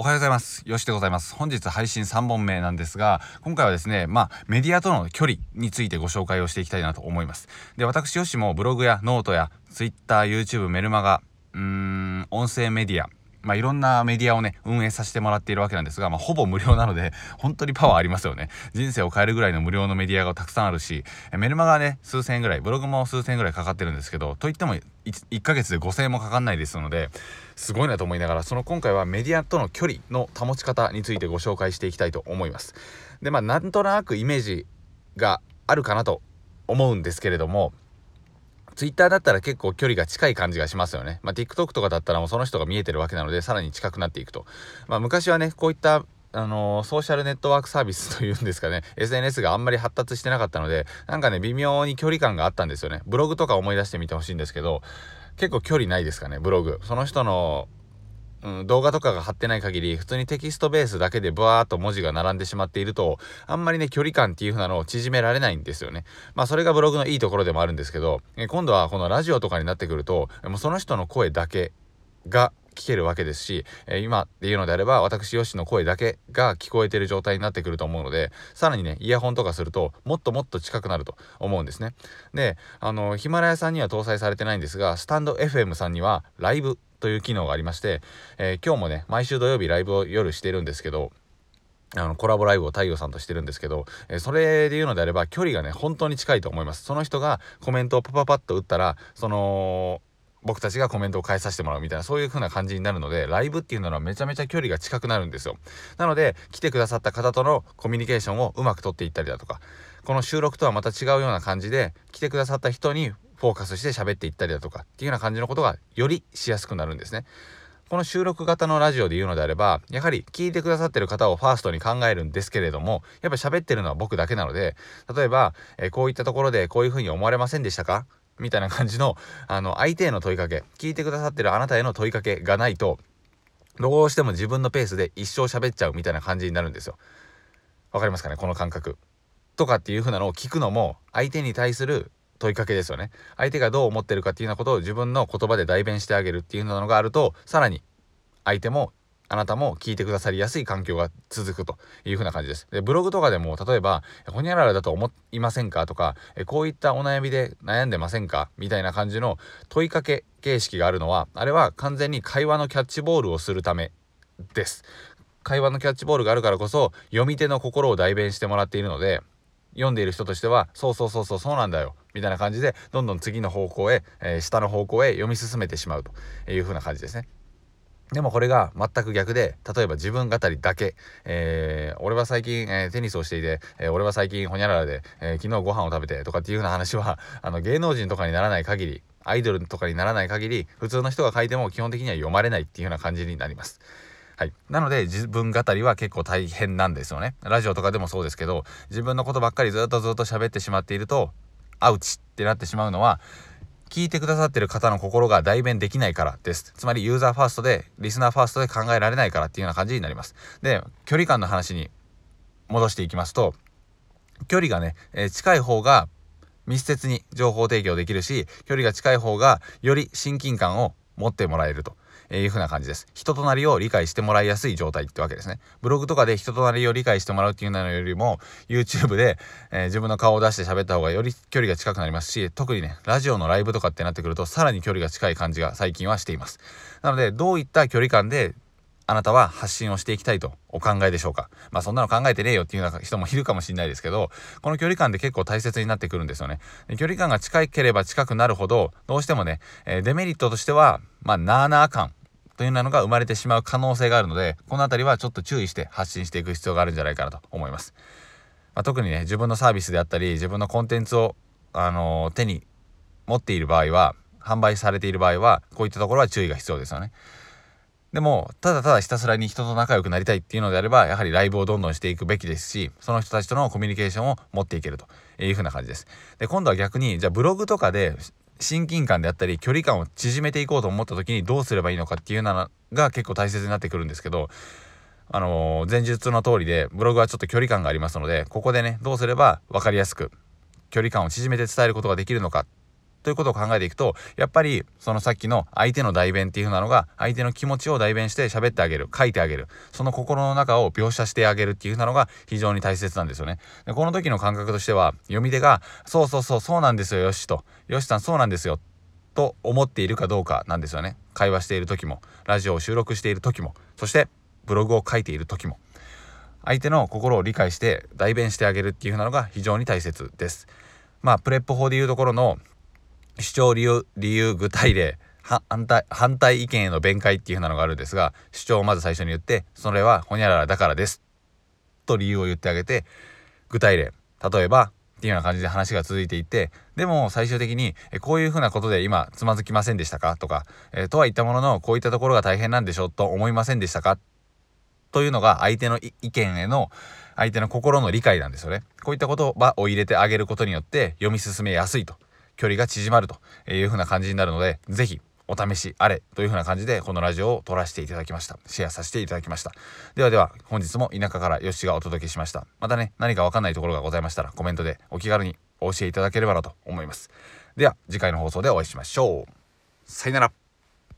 おはようございます。よしでございます。本日配信3本目なんですが、今回はですね、まあ、メディアとの距離についてご紹介をしていきたいなと思います。で、私よしもブログやノートや Twitter、YouTube、メルマガ、うーん、音声メディア、まあ、いろんなメディアをね、運営させてもらっているわけなんですが、まあ、ほぼ無料なので、本当にパワーありますよね。人生を変えるぐらいの無料のメディアがたくさんあるし、メルマガね、数千円ぐらい、ブログも数千円ぐらいかかってるんですけど、といっても 1, 1ヶ月で5000円もかかんないですので、すごいなと思いながら、その今回はメディアとの距離の保ち方についてご紹介していきたいと思います。で、まあ、なんとなくイメージがあるかなと思うんですけれども、Twitter だったら結構距離が近い感じがしますよね。まあ、TikTok とかだったらもうその人が見えてるわけなので、さらに近くなっていくと。まあ、昔はね、こういったあの、ソーシャルネットワークサービスというんですかね、SNS があんまり発達してなかったので、なんかね、微妙に距離感があったんですよね。ブログとか思い出してみてほしいんですけど、結構距離ないですかね、ブログ。その人のうん、動画とかが貼ってない限り、普通にテキストベースだけでブワーっと文字が並んでしまっていると、あんまりね、距離感っていう風なのを縮められないんですよね。まあ、それがブログのいいところでもあるんですけど、え今度はこのラジオとかになってくると、もうその人の声だけが聞けるわけですし、え今っていうのであれば、私よしの声だけが聞こえてる状態になってくると思うので、さらにね、イヤホンとかすると、もっともっと近くなると思うんですね。で、あの、ヒマラヤさんには搭載されてないんですが、スタンド FM さんには、ライブという機能がありまして、えー、今日もね、毎週土曜日ライブを夜してるんですけど、あの、コラボライブを太陽さんとしてるんですけど、えー、それで言うのであれば、距離がね、本当に近いと思います。その人がコメントをパパパッと打ったら、その、僕たちがコメントを返させてもらうみたいな、そういう風な感じになるので、ライブっていうのはめちゃめちゃ距離が近くなるんですよ。なので、来てくださった方とのコミュニケーションをうまくとっていったりだとか、この収録とはまた違うような感じで、来てくださった人にフォーカスして喋っていったりだとかっていうような感じのことがよりしやすくなるんですね。この収録型のラジオで言うのであれば、やはり聞いてくださってる方をファーストに考えるんですけれども、やっぱ喋ってるのは僕だけなので、例えば、えー、こういったところでこういうふうに思われませんでしたか？みたいな感じの、あの、相手への問いかけ、聞いてくださってるあなたへの問いかけがないと、どうしても自分のペースで一生喋っちゃうみたいな感じになるんですよ。わかりますかね？この感覚。とかっていう風なのを聞くのも、相手に対する問いかけですよね。相手がどう思ってるかっていうようなことを自分の言葉で代弁してあげるっていうのがあると、さらに相手もあなたも聞いてくださりやすい環境が続くという風な感じです。で、ブログとかでも、例えば、ほにゃららだと思いませんか？とか、こういったお悩みで悩んでませんか？みたいな感じの問いかけ形式があるのは、あれは完全に会話のキャッチボールをするためです。会話のキャッチボールがあるからこそ、読み手の心を代弁してもらっているので、読んでいる人としては、そうそうそうそう、そうなんだよ。みたいな感じで、どんどん次の方向へ、えー、下の方向へ読み進めてしまうという風な感じですね。でもこれが全く逆で、例えば自分語りだけ、えー、俺は最近、えー、テニスをしていて、えー、俺は最近ホニャララで、え昨日ご飯を食べてとかっていうような話は、あの芸能人とかにならない限り、アイドルとかにならない限り、普通の人が書いても基本的には読まれないっていうような感じになります。はい。なので、自分語りは結構大変なんですよね。ラジオとかでもそうですけど、自分のことばっかりずっとずっと喋ってしまっていると、アウチってなってしまうのは、聞いてくださってる方の心が代弁できないからです。つまり、ユーザーファーストで、リスナーファーストで考えられないからっていうような感じになります。で、距離感の話に戻していきますと、距離がね、えー、近い方が密接に情報提供できるし、距離が近い方がより親近感を持ってもらえると。えいう風な感じです。人となりを理解してもらいやすい状態ってわけですね。ブログとかで人となりを理解してもらうっていうのよりも、YouTube で、えー、自分の顔を出して喋った方がより距離が近くなりますし、特にね、ラジオのライブとかってなってくると、さらに距離が近い感じが最近はしています。なので、どういった距離感であなたは発信をしていきたいとお考えでしょうかまあそんなの考えてねえよっていうような人もいるかもしれないですけど、この距離感で結構大切になってくるんですよね。距離感が近ければ近くなるほど、どうしてもね、え、デメリットとしては、まあなーなー感というのが生まれてしまう可能性があるので、この辺りはちょっと注意して発信していく必要があるんじゃないかなと思います。まあ、特にね、自分のサービスであったり、自分のコンテンツを、あのー、手に持っている場合は、販売されている場合は、こういったところは注意が必要ですよね。でも、ただただひたすらに人と仲良くなりたいっていうのであれば、やはりライブをどんどんしていくべきですし、その人たちとのコミュニケーションを持っていけるというふうな感じです。で、今度は逆に、じゃあブログとかで親近感であったり距離感を縮めていこうと思った時にどうすればいいのかっていうのが結構大切になってくるんですけどあのー、前述の通りでブログはちょっと距離感がありますのでここでねどうすれば分かりやすく距離感を縮めて伝えることができるのかということを考えていくとやっぱりそのさっきの相手の代弁っていう風なのが相手の気持ちを代弁して喋ってあげる書いてあげるその心の中を描写してあげるっていう風なのが非常に大切なんですよね。でこの時の感覚としては読み手が「そうそうそうそうなんですよよし」と「よしさんそうなんですよ」と思っているかどうかなんですよね。会話している時もラジオを収録している時もそしてブログを書いている時も。相手の心を理解して代弁してあげるっていう風なのが非常に大切です。まあプレップ法でいうところの主張理由理由具体例反対反対意見への弁解っていう風なのがあるんですが主張をまず最初に言ってそれはほにゃららだからです。と理由を言ってあげて具体例例えばっていうような感じで話が続いていってでも最終的にこういうふうなことで今つまずきませんでしたか？とか、えー、とは言ったもののこういったところが大変なんでしょう？と思いませんでしたか？というのが相手の意見への相手の心の理解なんですよね。こういった言葉を入れてあげることによって読み進めやすいと。距離が縮まるという風な感じになるので、ぜひお試しあれという風な感じでこのラジオを撮らせていただきました。シェアさせていただきました。ではでは本日も田舎からよしがお届けしました。またね、何かわかんないところがございましたらコメントでお気軽にお教えいただければなと思います。では次回の放送でお会いしましょう。さよなら。